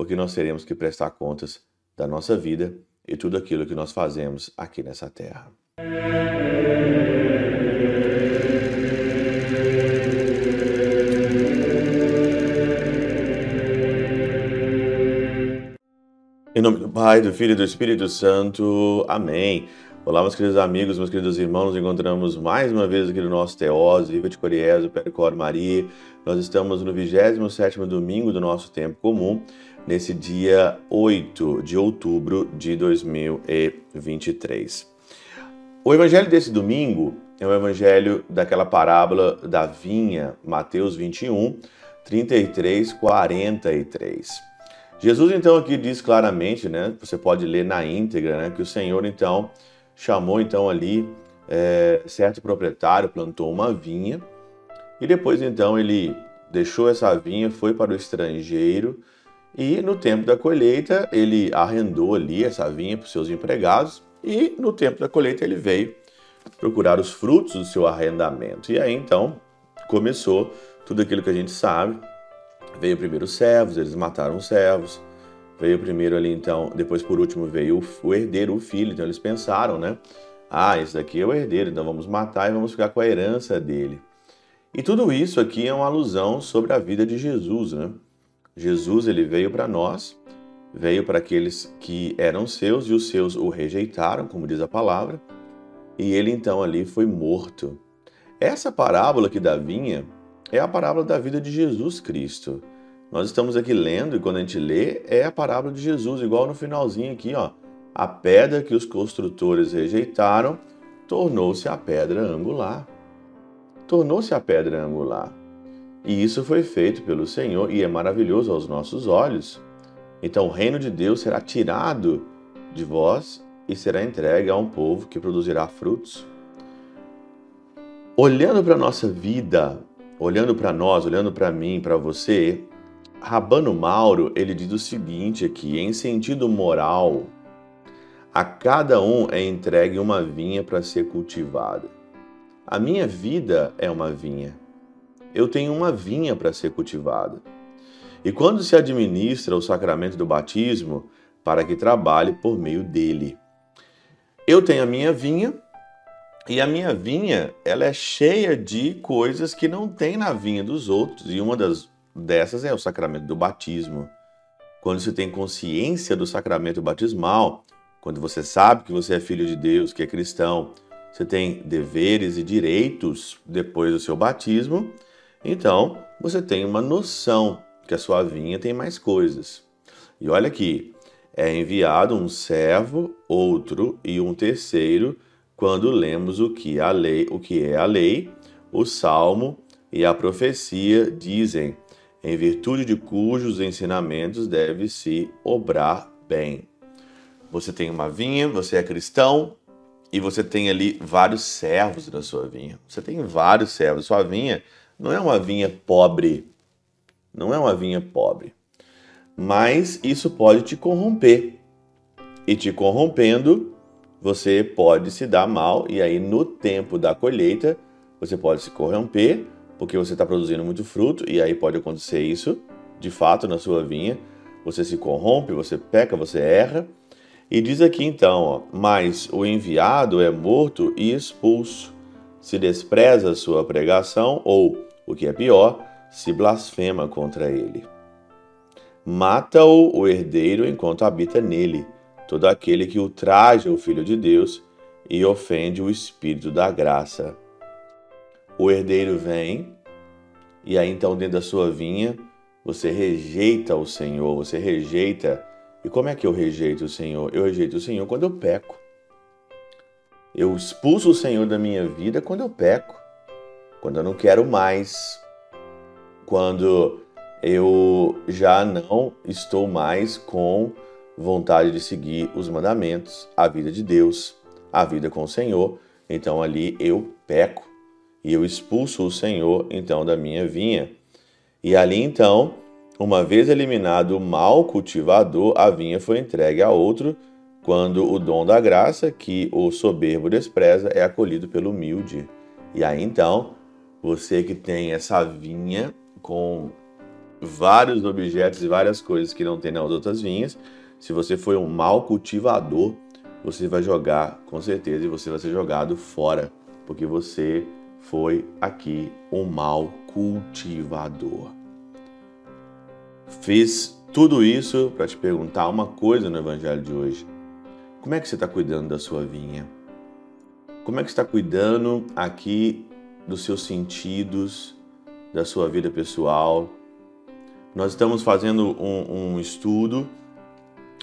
porque nós teremos que prestar contas da nossa vida e tudo aquilo que nós fazemos aqui nessa terra. Em nome do Pai, do Filho e do Espírito Santo. Amém. Olá, meus queridos amigos, meus queridos irmãos, nos encontramos mais uma vez aqui no nosso Teose, Viva de Coriésio, Percor Maria. Nós estamos no 27º domingo do nosso tempo comum, nesse dia 8 de outubro de 2023. O evangelho desse domingo é o evangelho daquela parábola da vinha, Mateus 21, 33, 43. Jesus então aqui diz claramente, né, você pode ler na íntegra, né, que o Senhor então chamou então ali é, certo proprietário, plantou uma vinha e depois então ele deixou essa vinha, foi para o estrangeiro e no tempo da colheita ele arrendou ali essa vinha para os seus empregados e no tempo da colheita ele veio procurar os frutos do seu arrendamento. E aí então começou tudo aquilo que a gente sabe. Veio primeiro os servos, eles mataram os servos. Veio primeiro ali, então, depois por último veio o herdeiro, o filho. Então eles pensaram, né? Ah, esse daqui é o herdeiro, então vamos matar e vamos ficar com a herança dele. E tudo isso aqui é uma alusão sobre a vida de Jesus, né? Jesus, ele veio para nós, veio para aqueles que eram seus e os seus o rejeitaram, como diz a palavra, e ele então ali foi morto. Essa parábola que da vinha é a parábola da vida de Jesus Cristo. Nós estamos aqui lendo e quando a gente lê é a parábola de Jesus, igual no finalzinho aqui, ó. A pedra que os construtores rejeitaram tornou-se a pedra angular. Tornou-se a pedra angular. E isso foi feito pelo Senhor e é maravilhoso aos nossos olhos. Então o reino de Deus será tirado de vós e será entregue a um povo que produzirá frutos. Olhando para a nossa vida, olhando para nós, olhando para mim, para você, Rabano Mauro, ele diz o seguinte aqui, em sentido moral, a cada um é entregue uma vinha para ser cultivada. A minha vida é uma vinha. Eu tenho uma vinha para ser cultivada. E quando se administra o sacramento do batismo, para que trabalhe por meio dele. Eu tenho a minha vinha, e a minha vinha, ela é cheia de coisas que não tem na vinha dos outros, e uma das dessas é o sacramento do batismo. Quando você tem consciência do sacramento batismal, quando você sabe que você é filho de Deus, que é cristão, você tem deveres e direitos depois do seu batismo, então você tem uma noção que a sua vinha tem mais coisas. E olha aqui, é enviado um servo, outro e um terceiro quando lemos o que a lei, o que é a lei, o salmo e a profecia dizem: em virtude de cujos ensinamentos deve se obrar bem. Você tem uma vinha, você é cristão e você tem ali vários servos na sua vinha. Você tem vários servos. Sua vinha não é uma vinha pobre. Não é uma vinha pobre. Mas isso pode te corromper. E te corrompendo, você pode se dar mal e aí no tempo da colheita você pode se corromper porque você está produzindo muito fruto e aí pode acontecer isso, de fato, na sua vinha. Você se corrompe, você peca, você erra. E diz aqui então, ó, mas o enviado é morto e expulso, se despreza a sua pregação ou, o que é pior, se blasfema contra ele. Mata-o o herdeiro enquanto habita nele, todo aquele que ultraja o Filho de Deus e ofende o Espírito da graça o herdeiro vem, e aí então dentro da sua vinha você rejeita o Senhor, você rejeita. E como é que eu rejeito o Senhor? Eu rejeito o Senhor quando eu peco. Eu expulso o Senhor da minha vida quando eu peco, quando eu não quero mais, quando eu já não estou mais com vontade de seguir os mandamentos, a vida de Deus, a vida com o Senhor. Então ali eu peco e eu expulso o Senhor então da minha vinha. E ali então, uma vez eliminado o mal cultivador, a vinha foi entregue a outro, quando o dom da graça, que o soberbo despreza, é acolhido pelo humilde. E aí então, você que tem essa vinha com vários objetos e várias coisas que não tem nas outras vinhas. Se você foi um mau cultivador, você vai jogar com certeza e você vai ser jogado fora, porque você foi aqui um mau cultivador. Fiz tudo isso para te perguntar uma coisa no Evangelho de hoje. Como é que você está cuidando da sua vinha? Como é que está cuidando aqui dos seus sentidos, da sua vida pessoal? Nós estamos fazendo um, um estudo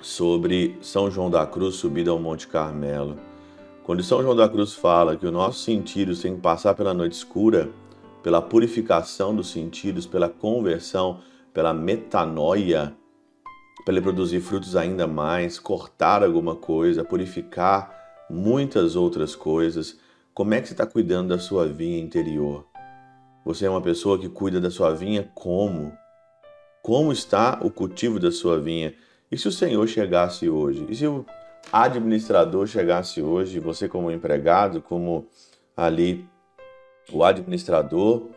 sobre São João da Cruz, subida ao Monte Carmelo. Quando São João da Cruz fala que o nosso sentido tem que passar pela noite escura, pela purificação dos sentidos, pela conversão, pela metanoia, para ele produzir frutos ainda mais, cortar alguma coisa, purificar muitas outras coisas. Como é que você está cuidando da sua vinha interior? Você é uma pessoa que cuida da sua vinha como? Como está o cultivo da sua vinha? E se o Senhor chegasse hoje? E se o administrador chegasse hoje, você como empregado, como ali o administrador,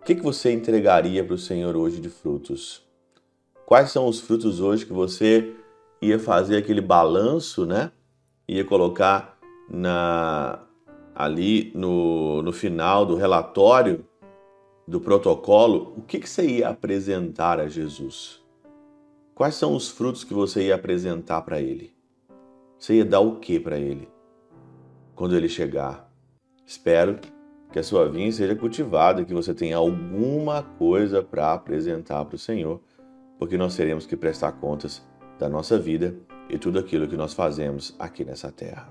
o que, que você entregaria para o Senhor hoje de frutos? Quais são os frutos hoje que você ia fazer aquele balanço, né? Ia colocar na ali no, no final do relatório do protocolo, o que, que você ia apresentar a Jesus? Quais são os frutos que você ia apresentar para ele? Você ia dar o que para ele quando ele chegar? Espero que a sua vinha seja cultivada, que você tenha alguma coisa para apresentar para o Senhor, porque nós teremos que prestar contas da nossa vida e tudo aquilo que nós fazemos aqui nessa terra.